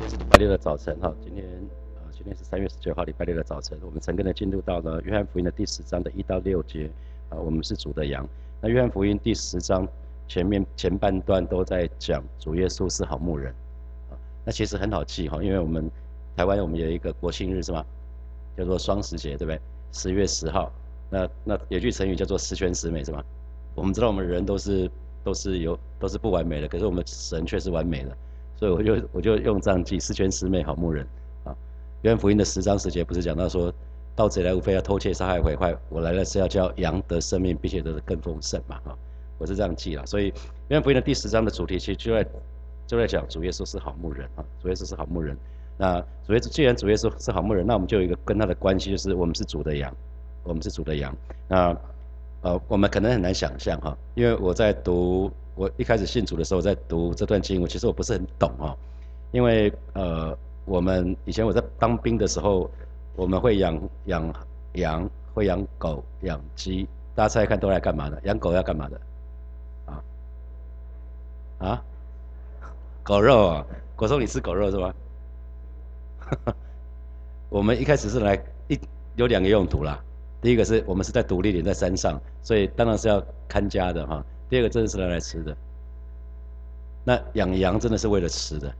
今天是礼拜六的早晨哈，今天呃今天是三月十九号礼拜六的早晨，我们诚恳的进入到了约翰福音的第十章的一到六节啊，我们是主的羊。那约翰福音第十章前面前半段都在讲主耶稣是好牧人啊，那其实很好记哈，因为我们台湾我们有一个国庆日是吗？叫做双十节对不对？十月十号，那那有句成语叫做十全十美是吗？我们知道我们人都是都是有都是不完美的，可是我们神却是完美的。所以我就我就用这样记十全十美好牧人啊，约翰福音的十章十节不是讲到说，盗贼来无非要偷窃杀害毁坏，我来了是要叫羊得生命，并且得更丰盛嘛啊，我是这样记了。所以约翰福音的第十章的主题其实就在就在讲主耶稣是好牧人啊，主耶稣是好牧人。那主耶稣既然主耶稣是好牧人，那我们就有一个跟他的关系，就是我们是主的羊，我们是主的羊。那呃，我们可能很难想象哈，因为我在读。我一开始信主的时候，在读这段经文，其实我不是很懂哦，因为呃，我们以前我在当兵的时候，我们会养养羊，会养狗、养鸡，大家猜猜看都来干嘛的？养狗要干嘛的？啊啊，狗肉啊，果说你吃狗肉是吧？我们一开始是来一有两个用途啦，第一个是我们是在独立点，在山上，所以当然是要看家的哈。第二个真的是拿来吃的，那养羊真的是为了吃的，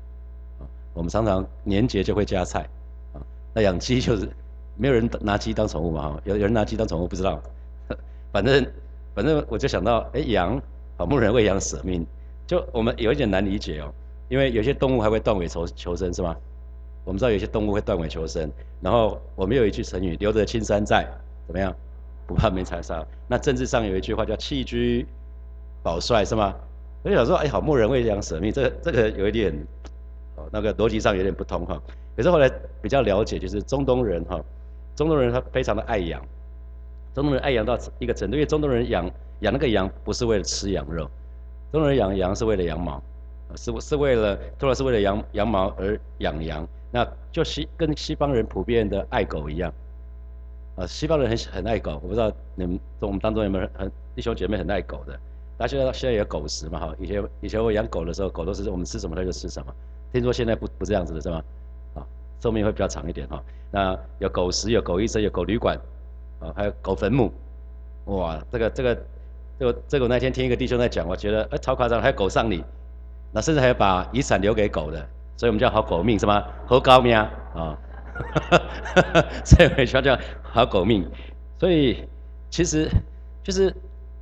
我们常常年节就会加菜，啊，那养鸡就是没有人拿鸡当宠物嘛，哈，有有人拿鸡当宠物不知道，反正反正我就想到，哎，羊，好牧人为羊舍命，就我们有一点难理解哦，因为有些动物还会断尾求求生是吗？我们知道有些动物会断尾求生，然后我们有一句成语，留得青山在，怎么样？不怕没柴烧。那政治上有一句话叫弃车。保帅是吗？我就想说，哎，好牧人为羊舍命，这个这个有一点，哦，那个逻辑上有点不通哈。可是后来比较了解，就是中东人哈，中东人他非常的爱羊，中东人爱羊到一个程度，因为中东人养养那个羊不是为了吃羊肉，中东人养羊是为了羊毛，是是为了，主要是为了羊羊毛而养羊。那就西跟西方人普遍的爱狗一样，啊，西方人很很爱狗，我不知道你们我们当中有没有很弟兄姐妹很爱狗的。大家现在有狗食嘛？哈，以前以前我养狗的时候，狗都是我们吃什么它就吃什么。听说现在不不这样子的是吗？啊，寿命会比较长一点哈。那有狗食，有狗医生，有狗旅馆，啊，还有狗坟墓。哇，这个这个这个这个，我那天听一个弟兄在讲，我觉得哎超夸张，还有狗丧礼，那甚至还要把遗产留给狗的，所以我们叫好狗命是吗？好高命啊，所以我们叫好狗命。所以其实就是。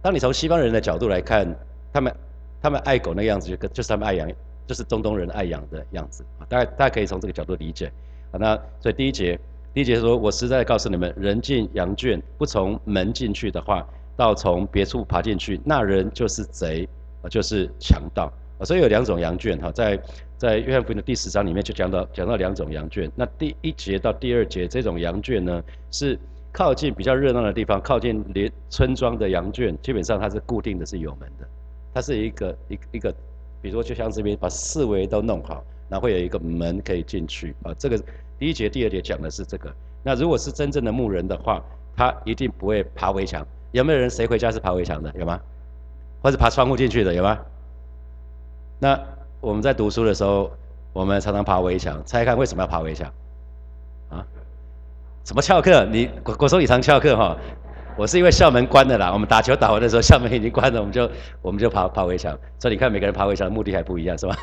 当你从西方人的角度来看，他们他们爱狗那个样子，就跟就是他们爱养，就是中东人爱养的样子。大家大家可以从这个角度理解啊。那所以第一节，第一节说，我实在告诉你们，人进羊圈不从门进去的话，到从别处爬进去，那人就是贼，就是强盗。所以有两种羊圈哈，在在约翰福音的第十章里面就讲到讲到两种羊圈。那第一节到第二节这种羊圈呢是。靠近比较热闹的地方，靠近连村庄的羊圈，基本上它是固定的，是有门的。它是一个一一个，比如说就像这边把四围都弄好，然后会有一个门可以进去啊。这个第一节、第二节讲的是这个。那如果是真正的牧人的话，他一定不会爬围墙。有没有人谁回家是爬围墙的？有吗？或者爬窗户进去的？有吗？那我们在读书的时候，我们常常爬围墙。猜看为什么要爬围墙？啊？什么翘课？你国国中礼堂翘课哈？我是因为校门关的啦。我们打球打完的时候，校门已经关了，我们就我们就爬爬围墙。所以你看，每个人爬围墙的目的还不一样，是吧？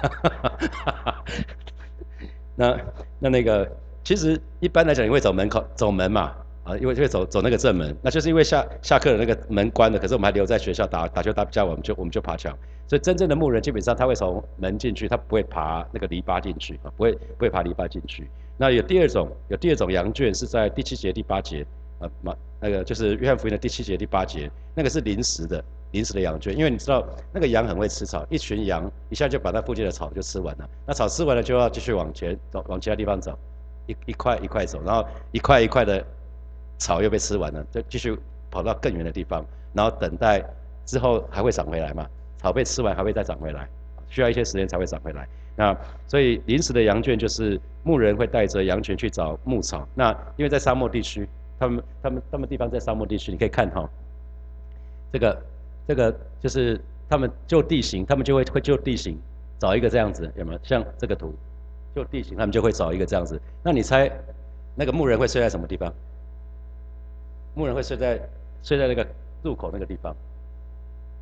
那那那个，其实一般来讲，你会走门口走门嘛？啊，因为会走走那个正门，那就是因为下下课的那个门关了，可是我们还留在学校打打球打比较，我们就我们就爬墙。所以真正的牧人基本上他会从门进去，他不会爬那个篱笆进去啊，不会不会爬篱笆进去。那有第二种，有第二种羊圈是在第七节、第八节，啊，马那个就是约翰福音的第七节、第八节，那个是临时的，临时的羊圈，因为你知道那个羊很会吃草，一群羊一下就把那附近的草就吃完了，那草吃完了就要继续往前走，往其他地方走，一一块一块走，然后一块一块的草又被吃完了，就继续跑到更远的地方，然后等待之后还会长回来嘛，草被吃完还会再长回来，需要一些时间才会长回来。那所以临时的羊圈就是牧人会带着羊群去找牧草。那因为在沙漠地区，他们他们他们地方在沙漠地区，你可以看哈，这个这个就是他们就地形，他们就会会就地形找一个这样子有没有？像这个图，就地形，他们就会找一个这样子。那你猜，那个牧人会睡在什么地方？牧人会睡在睡在那个入口那个地方。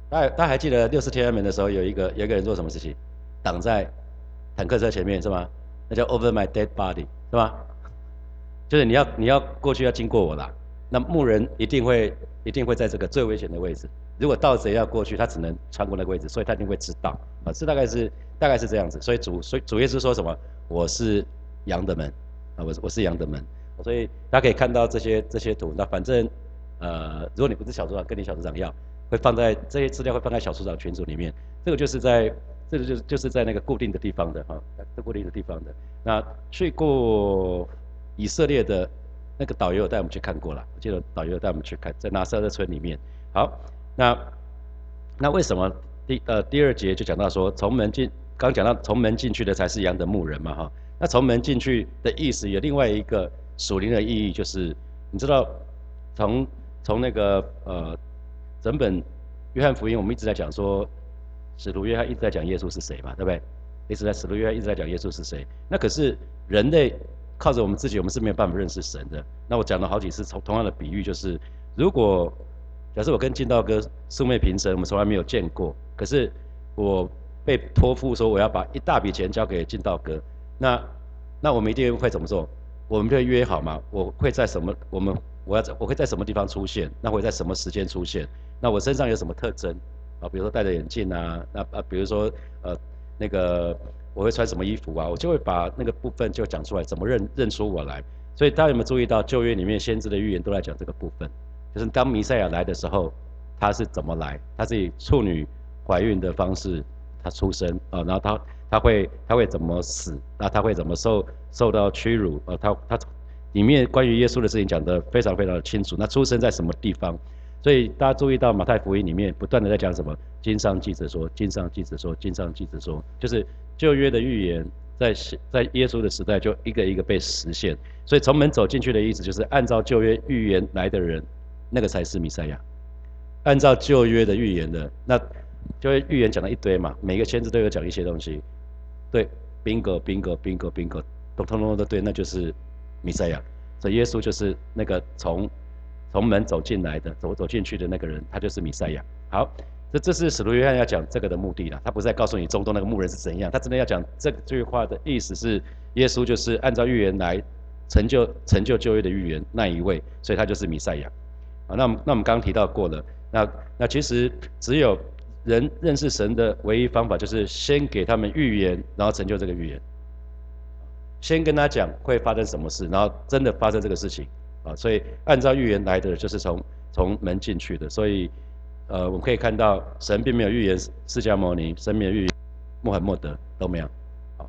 大家大家还记得六四天安门的时候，有一个有一个人做什么事情？挡在坦克车前面是吗？那叫 Over my dead body 是吧？就是你要你要过去要经过我啦。那牧人一定会一定会在这个最危险的位置。如果盗贼要过去，他只能穿过那个位置，所以他一定会知道啊。这大概是大概是这样子。所以主所以主耶稣说什么？我是羊的门啊，我我是羊的门。所以大家可以看到这些这些图。那反正呃，如果你不是小组长，跟你小组长要，会放在这些资料会放在小组长群组里面。这个就是在这个就是就是在那个固定的地方的哈，在固定的地方的。那去过以色列的那个导游带我们去看过了，我记得导游带我们去看，在拿撒勒村里面。好。那那为什么第呃第二节就讲到说从门进，刚讲到从门进去的才是羊的牧人嘛哈？那从门进去的意思有另外一个属灵的意义，就是你知道从从那个呃整本约翰福音，我们一直在讲说使徒约翰一直在讲耶稣是谁嘛，对不对？一直在使徒约翰一直在讲耶稣是谁。那可是人类靠着我们自己，我们是没有办法认识神的。那我讲了好几次同同样的比喻，就是如果。假设我跟进道哥素昧平生，我们从来没有见过。可是我被托付说我要把一大笔钱交给进道哥，那那我们一定会怎么做？我们会约好嘛？我会在什么？我们我要我会在什么地方出现？那会在什么时间出现？那我身上有什么特征？啊，比如说戴着眼镜啊，那啊，比如说呃那个我会穿什么衣服啊？我就会把那个部分就讲出来，怎么认认出我来？所以大家有没有注意到旧约里面先知的预言都在讲这个部分？就是当弥赛亚来的时候，他是怎么来？他是以处女怀孕的方式，他出生啊，然后他他会他会怎么死？那他会怎么受受到屈辱？呃，他他里面关于耶稣的事情讲得非常非常的清楚。那出生在什么地方？所以大家注意到马太福音里面不断的在讲什么？经上记着说，经上记着说，经上记着说，就是旧约的预言在在耶稣的时代就一个一个被实现。所以从门走进去的意思就是按照旧约预言来的人。那个才是弥赛亚，按照旧约的预言的，那就会预言讲了一堆嘛，每个签字都有讲一些东西，对，bingo，bingo，bingo，bingo，都通通都对，那就是弥赛亚。所以耶稣就是那个从从门走进来的，走走进去的那个人，他就是弥赛亚。好，这这是使徒约翰要讲这个的目的了，他不是在告诉你中东那个牧人是怎样，他真的要讲这句话的意思是，耶稣就是按照预言来成就成就旧约的预言那一位，所以他就是弥赛亚。啊，那我们那我们刚提到过了，那那其实只有人认识神的唯一方法，就是先给他们预言，然后成就这个预言。先跟他讲会发生什么事，然后真的发生这个事情，啊，所以按照预言来的就是从从门进去的，所以呃，我们可以看到神并没有预言释迦牟尼，神没有预言穆罕默德都没有，啊，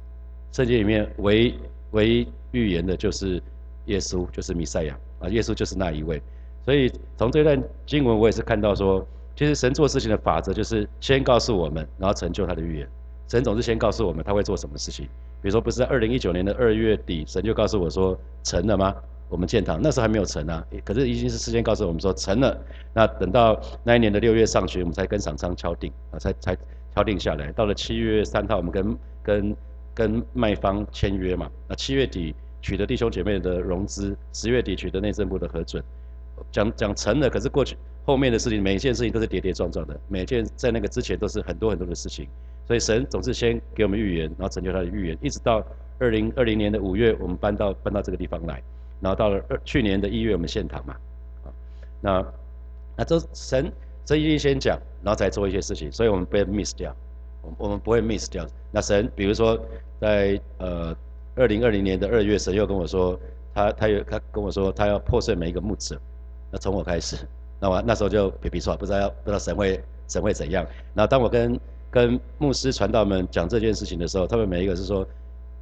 圣经里面唯唯一预言的就是耶稣，就是弥赛亚，啊，耶稣就是那一位。所以从这段经文，我也是看到说，其实神做事情的法则就是先告诉我们，然后成就他的预言。神总是先告诉我们他会做什么事情。比如说，不是在二零一九年的二月底，神就告诉我说成了吗？我们建堂那时候还没有成啊，可是已经是事先告诉我们说成了。那等到那一年的六月上旬，我们才跟厂商敲定啊，才才敲定下来。到了七月三号，我们跟跟跟卖方签约嘛。那七月底取得弟兄姐妹的融资，十月底取得内政部的核准。讲讲成了，可是过去后面的事情，每一件事情都是跌跌撞撞的，每件在那个之前都是很多很多的事情，所以神总是先给我们预言，然后成就他的预言，一直到二零二零年的五月，我们搬到搬到这个地方来，然后到了二去年的一月，我们献堂嘛，啊，那那这神这一定先讲，然后再做一些事情，所以我们不会 miss 掉，我我们不会 miss 掉。那神比如说在呃二零二零年的二月，神又跟我说，他他有他跟我说，他要破碎每一个木子。那从我开始，那我那时候就皮皮说，不知道不知道神会神会怎样。然后当我跟跟牧师传道们讲这件事情的时候，他们每一个是说，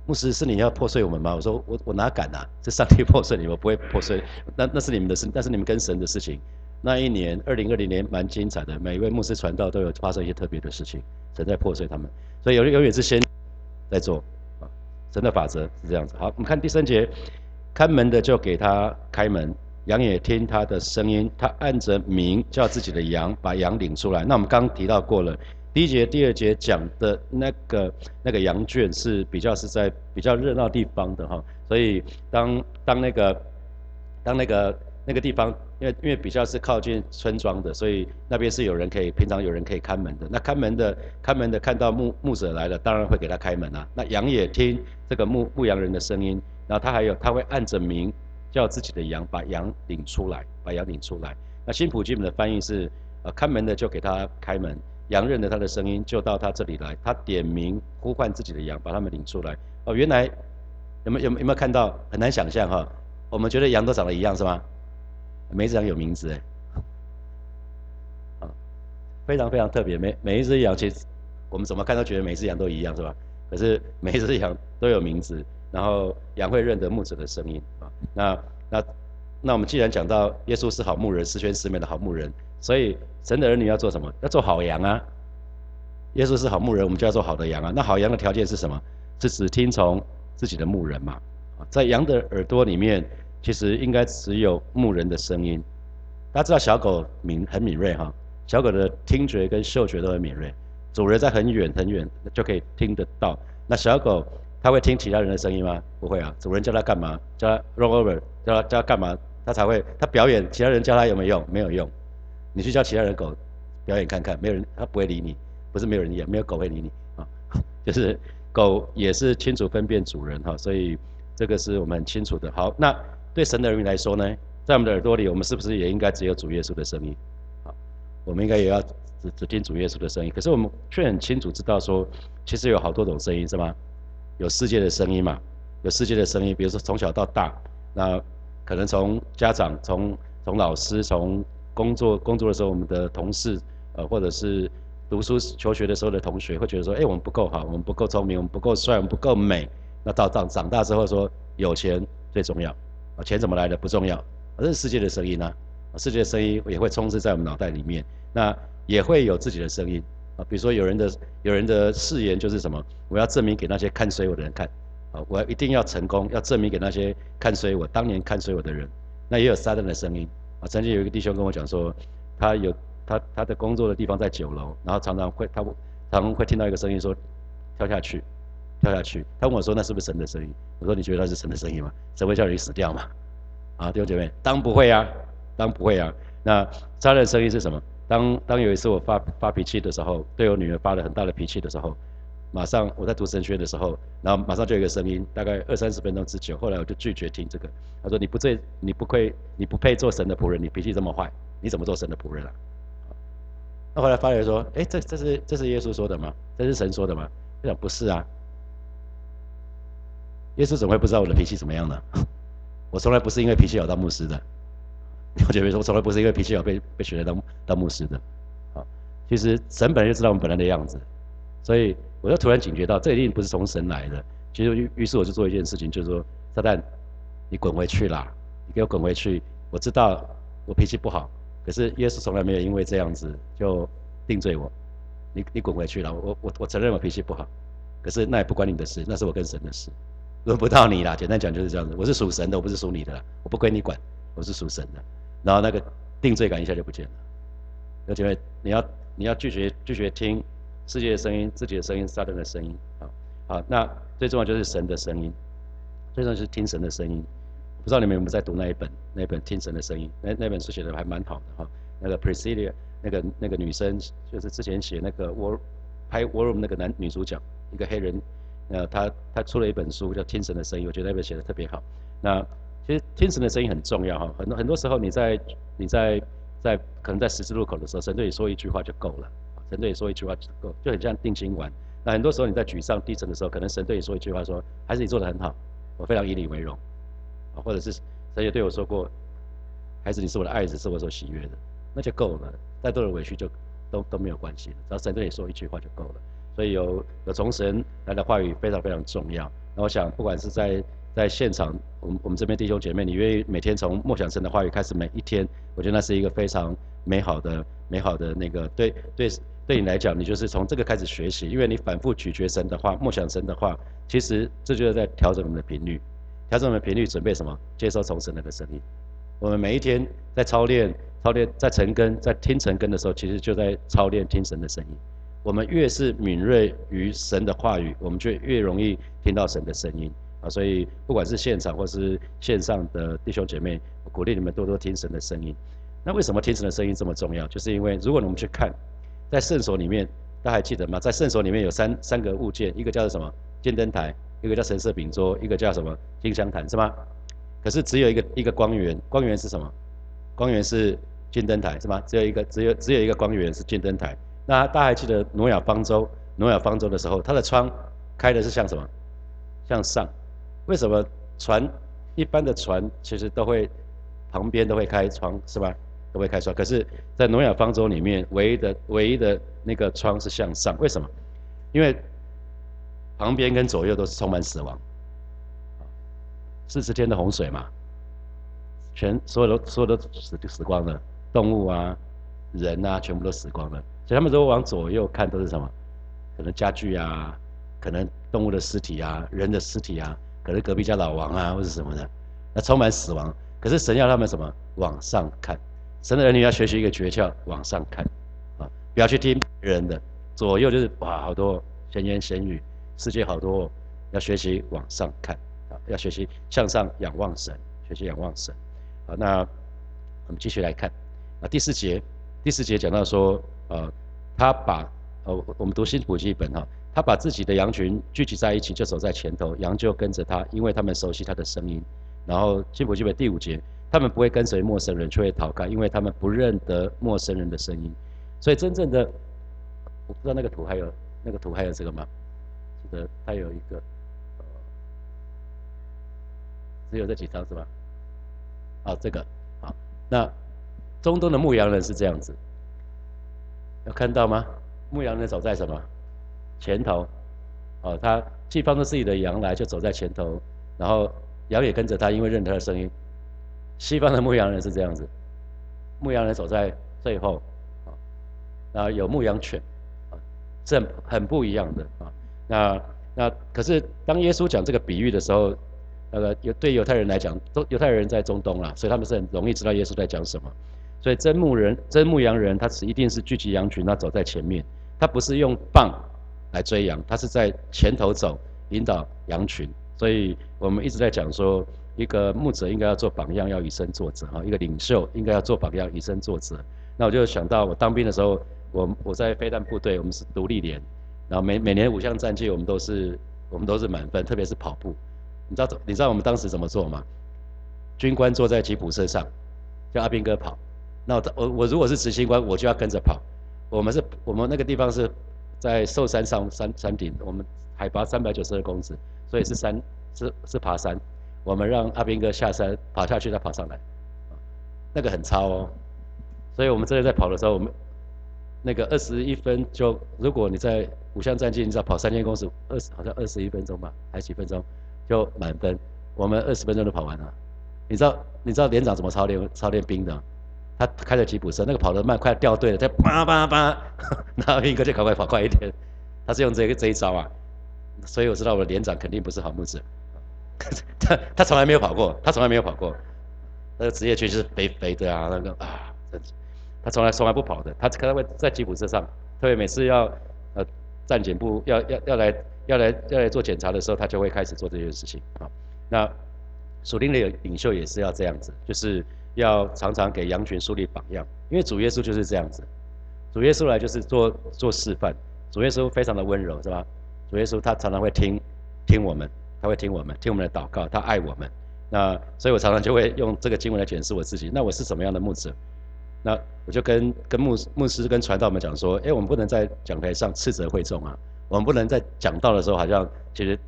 牧师是你要破碎我们吗？我说我我哪敢啊？是上帝破碎你，我不会破碎。那那是你们的事，那是你们跟神的事情。那一年二零二零年蛮精彩的，每一位牧师传道都有发生一些特别的事情，神在破碎他们。所以有永远是先在做啊，神的法则是这样子。好，我们看第三节，看门的就给他开门。羊也听他的声音，他按着名叫自己的羊，把羊领出来。那我们刚提到过了，第一节、第二节讲的那个那个羊圈是比较是在比较热闹地方的哈，所以当当那个当那个那个地方，因为因为比较是靠近村庄的，所以那边是有人可以平常有人可以看门的。那看门的看门的看到牧牧者来了，当然会给他开门啊。那羊也听这个牧牧羊人的声音，然后他还有他会按着名叫自己的羊，把羊领出来，把羊领出来。那新普基本的翻译是，呃，看门的就给他开门。羊认得他的声音，就到他这里来。他点名呼唤自己的羊，把他们领出来。哦，原来有没有有没有看到？很难想象哈。我们觉得羊都长得一样是吗？每一只羊有名字哎。啊，非常非常特别。每每一只羊其实我们怎么看都觉得每只羊都一样是吧？可是每一只羊都有名字，然后羊会认得牧者的声音啊。那那那我们既然讲到耶稣是好牧人，十全十美的好牧人。所以神的儿女要做什么？要做好羊啊！耶稣是好牧人，我们就要做好的羊啊。那好羊的条件是什么？是只听从自己的牧人嘛？在羊的耳朵里面，其实应该只有牧人的声音。大家知道小狗敏很敏锐哈，小狗的听觉跟嗅觉都很敏锐，主人在很远很远就可以听得到。那小狗它会听其他人的声音吗？不会啊，主人叫它干嘛？叫它 roll over，叫它叫它干嘛？它才会。它表演，其他人叫它有没有用？没有用。你去叫其他人狗表演看看，没有人，他不会理你。不是没有人演，没有狗会理你啊。就是狗也是清楚分辨主人哈，所以这个是我们很清楚的。好，那对神的儿女来说呢，在我们的耳朵里，我们是不是也应该只有主耶稣的声音？好，我们应该也要只只听主耶稣的声音。可是我们却很清楚知道说，其实有好多种声音是吗？有世界的声音嘛？有世界的声音，比如说从小到大，那可能从家长、从从老师、从工作工作的时候，我们的同事，呃，或者是读书求学的时候的同学，会觉得说，哎，我们不够好，我们不够聪明，我们不够帅，我们不够美。那到长长大之后说，有钱最重要，啊，钱怎么来的不重要，这是世界的声音啊，世界的声音也会充斥在我们脑袋里面。那也会有自己的声音，啊，比如说有人的有人的誓言就是什么，我要证明给那些看衰我的人看，啊，我一定要成功，要证明给那些看衰我当年看衰我的人。那也有撒旦的声音。啊，曾经有一个弟兄跟我讲说，他有他他的工作的地方在九楼，然后常常会他常常会听到一个声音说，跳下去，跳下去。他问我说，那是不是神的声音？我说你觉得那是神的声音吗？神会叫你死掉吗？啊，弟兄姐妹，当不会啊，当不会啊。那杀人的声音是什么？当当有一次我发发脾气的时候，对我女儿发了很大的脾气的时候。马上我在读神学的时候，然后马上就有一个声音，大概二三十分钟之久。后来我就拒绝听这个。他说：“你不最，你不配，你不配做神的仆人。你脾气这么坏，你怎么做神的仆人啊？”那后来发觉说：“哎，这这是这是耶稣说的吗？这是神说的吗？”他讲不是啊。耶稣怎么会不知道我的脾气怎么样呢？我从来不是因为脾气好当牧师的。我姐妹说我从来不是因为脾气好被被选来当当牧师的。啊，其实神本来就知道我们本来的样子，所以。我就突然警觉到，这一定不是从神来的。其实于于是我就做一件事情，就是说，撒旦，你滚回去啦！你给我滚回去！我知道我脾气不好，可是耶稣从来没有因为这样子就定罪我。你你滚回去了！我我我承认我脾气不好，可是那也不关你的事，那是我跟神的事，轮不到你啦。简单讲就是这样子。我是属神的，我不是属你的啦，我不归你管，我是属神的。然后那个定罪感一下就不见了。而且你要你要拒绝拒绝听。世界的声音，自己的声音，撒旦的声音，啊，好，那最重要就是神的声音，最重要是听神的声音。不知道你们有没有在读那一本，那本听神的声音，那那本书写的还蛮好的哈。那个 Priscilla，那个那个女生，就是之前写那个 War，拍 War Room 那个男女主角，一个黑人，呃，他他出了一本书叫听神的声音，我觉得那本写的特别好。那其实听神的声音很重要哈，很多很多时候你在你在在可能在十字路口的时候，神对你说一句话就够了。神对你说一句话就够，就很像定心丸。那很多时候你在沮丧低沉的时候，可能神对你说一句话，说还是你做的很好，我非常以你为荣，啊，或者是神也对我说过，孩子你是我的爱子，是我所喜悦的，那就够了。再多的委屈就都都没有关系了，只要神对你说一句话就够了。所以有有从神来的话语非常非常重要。那我想不管是在在现场，我们我们这边弟兄姐妹，你愿意每天从默想神的话语开始，每一天，我觉得那是一个非常美好的美好的那个对对。对你来讲，你就是从这个开始学习，因为你反复咀嚼神的话、默想神的话，其实这就是在调整我们的频率，调整我们的频率，准备什么？接受从神那个声音。我们每一天在操练、操练、在成根、在听成根的时候，其实就在操练听神的声音。我们越是敏锐于神的话语，我们就越容易听到神的声音啊。所以不管是现场或是线上的弟兄姐妹，鼓励你们多多听神的声音。那为什么听神的声音这么重要？就是因为如果我们去看，在圣所里面，大家还记得吗？在圣所里面有三三个物件，一个叫做什么金灯台，一个叫神色饼桌，一个叫什么金香坛，是吗？可是只有一个一个光源，光源是什么？光源是金灯台，是吗？只有一个，只有只有一个光源是金灯台。那大家还记得挪亚方舟？挪亚方舟的时候，它的窗开的是向什么？向上。为什么船一般的船其实都会旁边都会开窗，是吧？都会开窗。可是，在挪亚方舟里面，唯一的唯一的那个窗是向上。为什么？因为旁边跟左右都是充满死亡。四十天的洪水嘛，全所有的所有的死死光了，动物啊、人啊，全部都死光了。所以他们如果往左右看，都是什么？可能家具啊，可能动物的尸体啊，人的尸体啊，可能隔壁家老王啊，或者什么的，那充满死亡。可是神要他们什么？往上看。神的儿女要学习一个诀窍，往上看，啊，不要去听别人的，左右就是哇，好多闲言闲语，世界好多，要学习往上看。啊要学习向上仰望神，学习仰望神。好，那我们继续来看啊，第四节，第四节讲到说，呃，他把呃，我们读新普记本哈，他把自己的羊群聚集在一起，就走在前头，羊就跟着他，因为他们熟悉他的声音。然后新普记本第五节，他们不会跟随陌生人，却会逃开，因为他们不认得陌生人的声音。所以真正的，我不知道那个图还有那个图还有这个吗？记得它有一个。只有这几张是吧？好，这个好。那中东的牧羊人是这样子，有看到吗？牧羊人走在什么前头？哦，他既放着自己的羊来，就走在前头，然后羊也跟着他，因为认他的声音。西方的牧羊人是这样子，牧羊人走在最后，啊，然后有牧羊犬，啊，这很不一样的啊。那那可是当耶稣讲这个比喻的时候。那个犹对犹太人来讲，都犹太人在中东啦，所以他们是很容易知道耶稣在讲什么。所以真牧人、真牧羊人，他是一定是聚集羊群，他走在前面，他不是用棒来追羊，他是在前头走，引导羊群。所以我们一直在讲说，一个牧者应该要做榜样，要以身作则哈；一个领袖应该要做榜样，以身作则。那我就想到我当兵的时候，我我在飞弹部队，我们是独立连，然后每每年五项战绩我们都是我们都是满分，特别是跑步。你知道你知道我们当时怎么做吗？军官坐在吉普车上，叫阿兵哥跑。那我我我如果是执行官，我就要跟着跑。我们是我们那个地方是在寿山上山山顶，我们海拔三百九十二公尺，所以是山是是爬山。我们让阿兵哥下山跑下去，再跑上来，那个很超哦。所以我们真的在跑的时候，我们那个二十一分就，如果你在五项战绩，你知道跑三千公尺，二十好像二十一分钟吧，还几分钟？就满分，我们二十分钟就跑完了。你知道你知道连长怎么操练操练兵的？他开着吉普车，那个跑得慢，快要掉队了，他叭叭叭，那 兵哥就赶快跑快一点。他是用这个这一招啊，所以我知道我的连长肯定不是好木子。他他从来没有跑过，他从来没有跑过。那个职业军是肥肥的啊，那个啊，他从来从来不跑的。他可能会在吉普车上，特别每次要呃站检部要要要来。要来要来做检查的时候，他就会开始做这件事情啊。那属灵的领袖也是要这样子，就是要常常给羊群树立榜样。因为主耶稣就是这样子，主耶稣来就是做做示范。主耶稣非常的温柔，是吧？主耶稣他常常会听听我们，他会听我们，听我们的祷告，他爱我们。那所以我常常就会用这个经文来检视我自己。那我是什么样的牧者？那我就跟跟牧牧师跟传道们讲说：，哎，我们不能在讲台上斥责会众啊。我们不能在讲道的时候，好像其实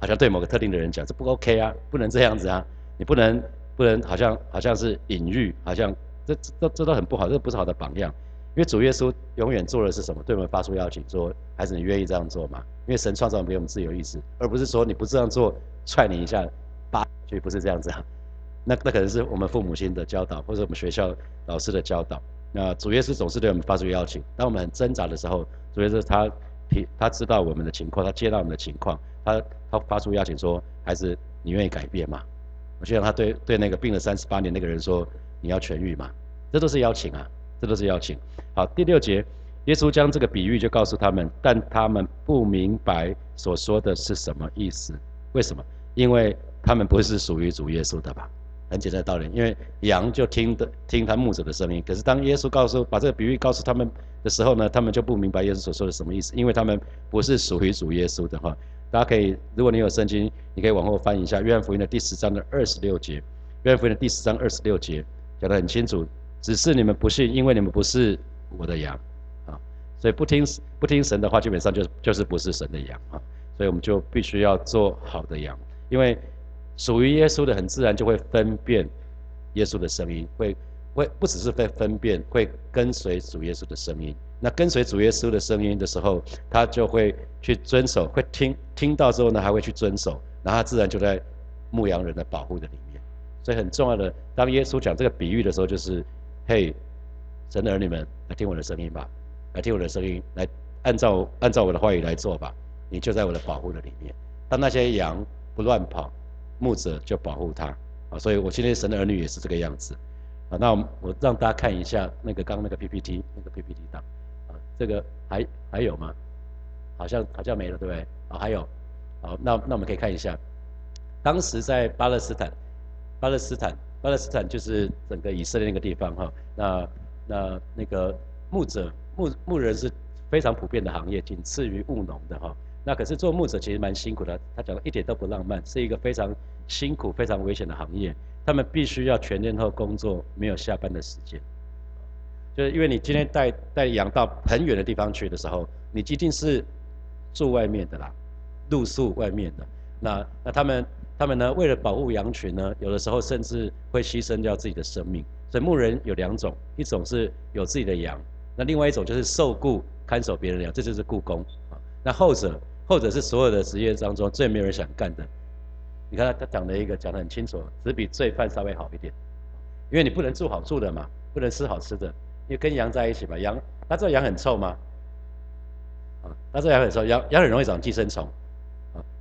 好像对某个特定的人讲，这不 OK 啊，不能这样子啊，你不能不能好像好像是隐喻，好像这这这都很不好，这不是好的榜样。因为主耶稣永远做的是什么？对我们发出邀请，说孩子，你愿意这样做吗？因为神创造给我们自由意志，而不是说你不这样做，踹你一下，扒去，不是这样子啊。那那可能是我们父母亲的教导，或者我们学校老师的教导。那主耶稣总是对我们发出邀请，当我们很挣扎的时候，主耶稣他。他知道我们的情况，他接纳我们的情况，他他发出邀请说：“孩子，你愿意改变吗？”我就让他对对那个病了三十八年那个人说：“你要痊愈吗？”这都是邀请啊，这都是邀请。好，第六节，耶稣将这个比喻就告诉他们，但他们不明白所说的是什么意思。为什么？因为他们不是属于主耶稣的吧？很简单的道理，因为羊就听的听他牧者的声音。可是当耶稣告诉把这个比喻告诉他们的时候呢，他们就不明白耶稣所说的什么意思，因为他们不是属于主耶稣的哈。大家可以，如果你有圣经，你可以往后翻一下《约翰福音》的第十章的二十六节，《约翰福音》的第十章二十六节讲得很清楚，只是你们不信，因为你们不是我的羊。啊所以不听不听神的话，基本上就就是不是神的羊啊。所以我们就必须要做好的羊，因为属于耶稣的很自然就会分辨耶稣的声音，会会不只是会分辨，会跟随主耶稣的声音。那跟随主耶稣的声音的时候，他就会去遵守，会听听到之后呢，还会去遵守，然后他自然就在牧羊人的保护的里面。所以很重要的，当耶稣讲这个比喻的时候，就是嘿，神的儿女们来听我的声音吧。来听我的声音，来按照按照我的话语来做吧。你就在我的保护的里面。当那些羊不乱跑，牧者就保护它。啊，所以我今天神的儿女也是这个样子。啊，那我让大家看一下那个刚那个 PPT 那个 PPT 档。啊，这个还还有吗？好像好像没了，对不对？啊，还有。好，那那我们可以看一下，当时在巴勒斯坦，巴勒斯坦，巴勒斯坦就是整个以色列那个地方哈。那那那个牧者。牧牧人是非常普遍的行业，仅次于务农的哈。那可是做牧者其实蛮辛苦的，他讲的一点都不浪漫，是一个非常辛苦、非常危险的行业。他们必须要全天候工作，没有下班的时间。就是因为你今天带带羊到很远的地方去的时候，你一定是住外面的啦，露宿外面的。那那他们他们呢，为了保护羊群呢，有的时候甚至会牺牲掉自己的生命。所以牧人有两种，一种是有自己的羊。那另外一种就是受雇看守别人的羊，这就是雇工啊。那后者，后者是所有的职业当中最没有人想干的。你看他他讲的一个讲得很清楚，只比罪犯稍微好一点，因为你不能住好住的嘛，不能吃好吃的，因为跟羊在一起嘛，羊，他知道羊很臭吗？啊，他知道羊很臭，羊羊很容易长寄生虫，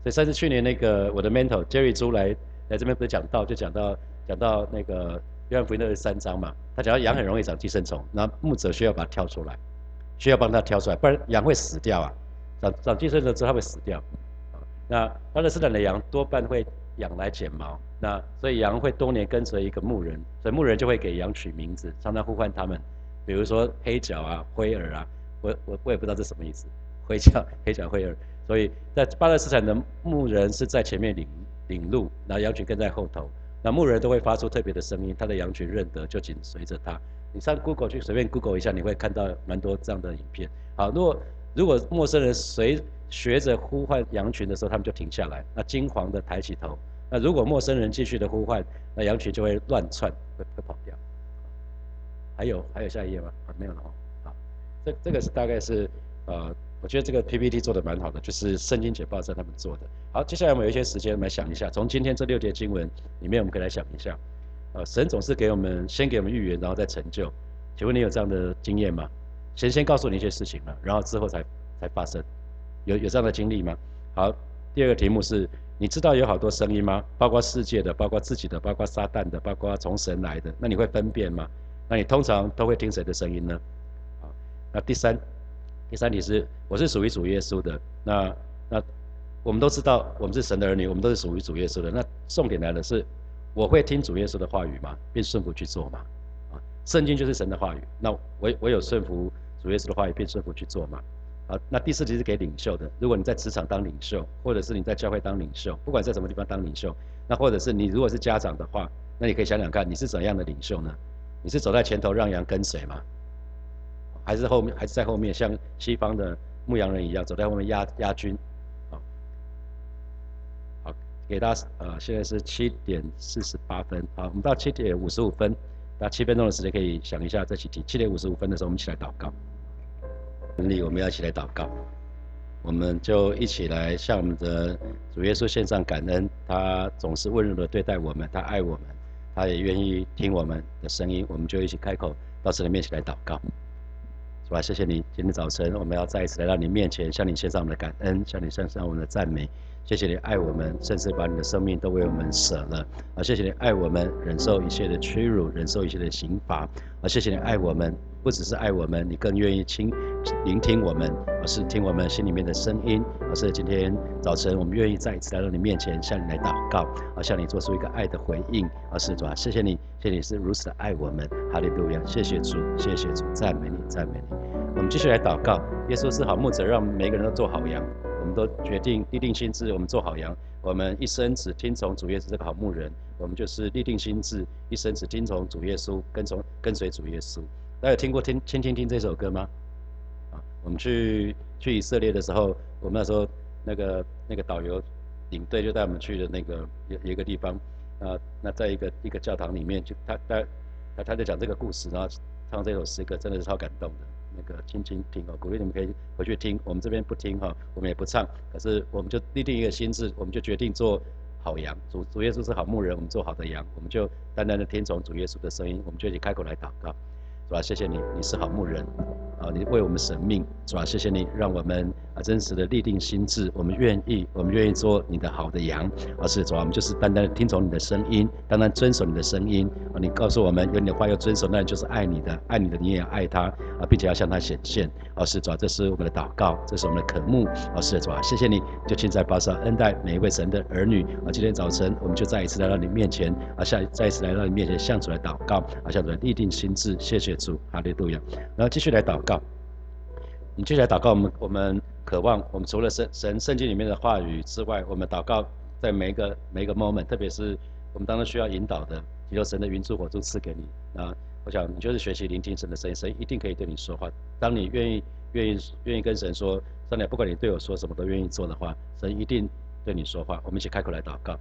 所以上次去年那个我的 mentor Jerry 猪来来这边不是讲到，就讲到讲到那个。约翰福音那是三章嘛，他讲到羊很容易长寄生虫，那牧者需要把它挑出来，需要帮他挑出来，不然羊会死掉啊。长长寄生虫之后它会死掉。那巴勒斯坦的羊多半会养来剪毛，那所以羊会多年跟随一个牧人，所以牧人就会给羊取名字，常常呼唤他们，比如说黑脚啊、灰耳啊，我我我也不知道这什么意思，灰脚、黑脚、灰耳。所以在巴勒斯坦的牧人是在前面领领路，然后羊群跟在后头。那牧人都会发出特别的声音，他的羊群认得，就紧随着他。你上 Google 去随便 Google 一下，你会看到蛮多这样的影片。好，如果如果陌生人随学着呼唤羊群的时候，他们就停下来，那惊惶的抬起头。那如果陌生人继续的呼唤，那羊群就会乱窜，会会跑掉。还有还有下一页吗？啊，没有了哦。好，这这个是大概是呃。我觉得这个 PPT 做的蛮好的，就是圣经解报在他们做的。好，接下来我们有一些时间来想一下，从今天这六节经文里面，我们可以来想一下。呃，神总是给我们先给我们预言，然后再成就。请问你有这样的经验吗？神先告诉你一些事情了，然后之后才才发生，有有这样的经历吗？好，第二个题目是，你知道有好多声音吗？包括世界的，包括自己的，包括撒旦的，包括从神来的。那你会分辨吗？那你通常都会听谁的声音呢？好，那第三。第三题是，我是属于主耶稣的。那那我们都知道，我们是神的儿女，我们都是属于主耶稣的。那重点来了，是我会听主耶稣的话语吗？并顺服去做吗？啊，圣经就是神的话语。那我我有顺服主耶稣的话语，并顺服去做吗？啊，那第四题是给领袖的。如果你在职场当领袖，或者是你在教会当领袖，不管在什么地方当领袖，那或者是你如果是家长的话，那你可以想想看，你是怎样的领袖呢？你是走在前头让羊跟随吗？还是后面，还是在后面，像西方的牧羊人一样，走在后面压压军，好，好，给大家，呃，现在是七点四十八分，好，我们到七点五十五分，那七分钟的时间可以想一下这几题。七点五十五分的时候，我们一起来祷告。能力，我们要一起来祷告，我们就一起来向我们的主耶稣献上感恩，他总是温柔的对待我们，他爱我们，他也愿意听我们的声音，我们就一起开口到神的面前来祷告。是吧？谢谢你，今天早晨我们要再一次来到你面前，向你献上我们的感恩，向你献上我们的赞美。谢谢你爱我们，甚至把你的生命都为我们舍了。啊，谢谢你爱我们，忍受一切的屈辱，忍受一切的刑罚。啊，谢谢你爱我们，不只是爱我们，你更愿意倾聆听我们，而是听我们心里面的声音。而是今天早晨，我们愿意再一次来到你面前，向你来祷告，啊，向你做出一个爱的回应。啊，是主啊，谢谢你，谢谢你是如此的爱我们。哈利路亚，谢谢主，谢谢主，赞美你，赞美你。我们继续来祷告，耶稣是好牧者，让每个人都做好羊。我们都决定立定心志，我们做好羊。我们一生只听从主耶稣这个好牧人，我们就是立定心志，一生只听从主耶稣，跟从跟随主耶稣。大家有听过听听听听这首歌吗？啊，我们去去以色列的时候，我们那时候那个那个导游领队就带我们去的那个一一个地方啊，那在一个一个教堂里面，就他他他他在讲这个故事，然后唱这首诗歌，真的是超感动的。那个听听听哦，鼓励你们可以回去听。我们这边不听哈，我们也不唱。可是我们就立定一个心志，我们就决定做好羊。主主耶稣是好牧人，我们做好的羊，我们就单单的听从主耶稣的声音，我们就一起开口来祷告。主啊，谢谢你，你是好牧人，啊，你为我们舍命，主啊，谢谢你，让我们啊真实的立定心智，我们愿意，我们愿意做你的好的羊，而是主啊，我们就是单单的听从你的声音，单单遵守你的声音，啊，你告诉我们有你的话要遵守，那就是爱你的，爱你的你也要爱他，啊，并且要向他显现，而是主啊，这是我们的祷告，这是我们的渴慕，而是主啊，谢谢你，就现在保守恩待每一位神的儿女，啊，今天早晨我们就再一次来到你面前，啊，下再一次来到你面前向主来祷告，啊，向主来立定心智，谢谢。主哈利路亚，然后继续来祷告。你继续来祷告，我们我们渴望，我们除了神神圣经里面的话语之外，我们祷告在每一个每一个 moment，特别是我们当中需要引导的，求神的云柱火柱赐给你。啊，我想你就是学习聆听神的声音，神一定可以对你说话。当你愿意愿意愿意跟神说，上帝不管你对我说什么都愿意做的话，神一定对你说话。我们一起开口来祷告。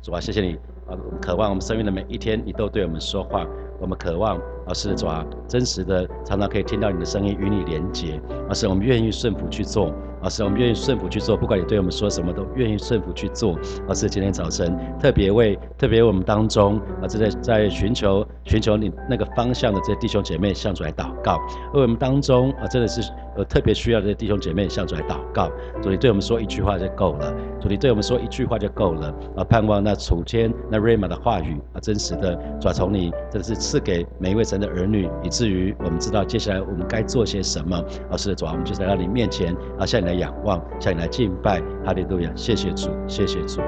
主啊，谢谢你啊！渴望我们生命的每一天，你都对我们说话。我们渴望而，是主啊，真实的常常可以听到你的声音，与你连接。而是我们愿意顺服去做。而是我们愿意顺服去做，不管你对我们说什么，都愿意顺服去做。而是今天早晨特别为特别我们当中啊，正在在寻求寻求你那个方向的这些弟兄姐妹向主来祷告。为我们当中啊，真的是。呃，特别需要的弟兄姐妹向主来祷告，主你对我们说一句话就够了，主你对我们说一句话就够了。啊，盼望那楚天那瑞玛的话语啊，真实的主从你真的是赐给每一位神的儿女，以至于我们知道接下来我们该做些什么。啊，是的，主啊，我们就在你面前啊，向你来仰望，向你来敬拜，哈利路亚，谢谢主，谢谢主。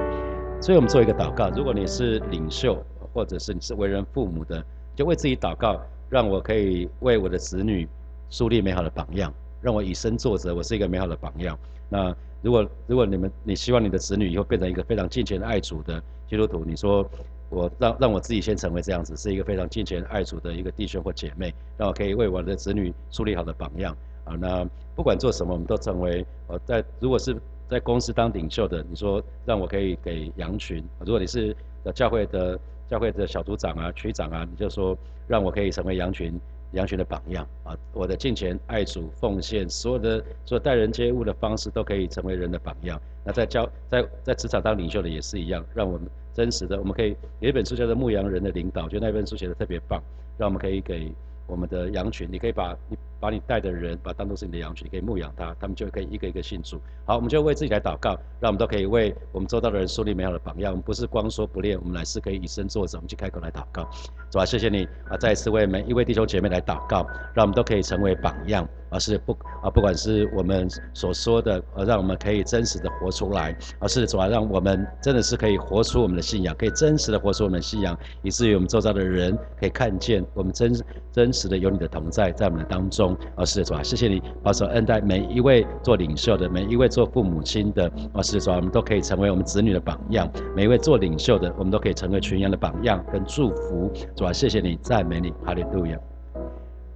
所以我们做一个祷告，如果你是领袖，或者是你是为人父母的，就为自己祷告，让我可以为我的子女树立美好的榜样。让我以身作则，我是一个美好的榜样。那如果如果你们你希望你的子女以后变成一个非常敬虔爱主的基督徒，你说我让让我自己先成为这样子，是一个非常敬虔爱主的一个弟兄或姐妹，让我可以为我的子女树立好的榜样啊。那不管做什么，我们都成为呃在如果是在公司当领袖的，你说让我可以给羊群；如果你是教会的教会的小组长啊、区长啊，你就说让我可以成为羊群。羊群的榜样啊！我的敬虔、爱主、奉献，所有的所有待人接物的方式，都可以成为人的榜样。那在教在在职场当领袖的也是一样，让我们真实的，我们可以有一本书叫做《牧羊人的领导》，觉得那本书写的特别棒，让我们可以给我们的羊群，你可以把你。把你带的人，把当做是你的羊群，可以牧养他，他们就可以一个一个信主。好，我们就为自己来祷告，让我们都可以为我们周遭的人树立美好的榜样。我们不是光说不练，我们乃是可以以身作则。我们去开口来祷告，主啊，谢谢你啊！再一次为每一位弟兄姐妹来祷告，让我们都可以成为榜样，而是不啊，不管是我们所说的，呃让我们可以真实的活出来，而是主啊，让我们真的是可以活出我们的信仰，可以真实的活出我们的信仰，以至于我们周遭的人可以看见我们真真实的有你的同在在我们的当中。啊，是的，主啊，谢谢你，保守恩待每一位做领袖的，每一位做父母亲的，啊，是的，主啊，我们都可以成为我们子女的榜样。每一位做领袖的，我们都可以成为群羊的榜样跟祝福。主啊，谢谢你，赞美你，哈利路亚。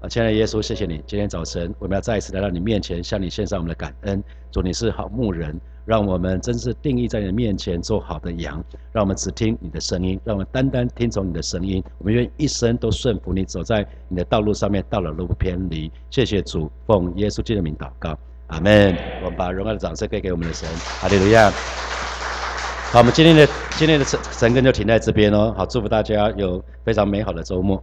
啊，亲爱的耶稣，谢谢你，今天早晨我们要再一次来到你面前，向你献上我们的感恩。主，你是好牧人。让我们真是定义在你的面前做好的羊，让我们只听你的声音，让我们单单听从你的声音。我们愿一生都顺服你，走在你的道路上面，到了路不偏离。谢谢主，奉耶稣基督的名祷告，阿门。我们把荣耀的掌声给给我们的神，哈利路亚。好，我们今天的今天的晨晨更就停在这边哦。好，祝福大家有非常美好的周末。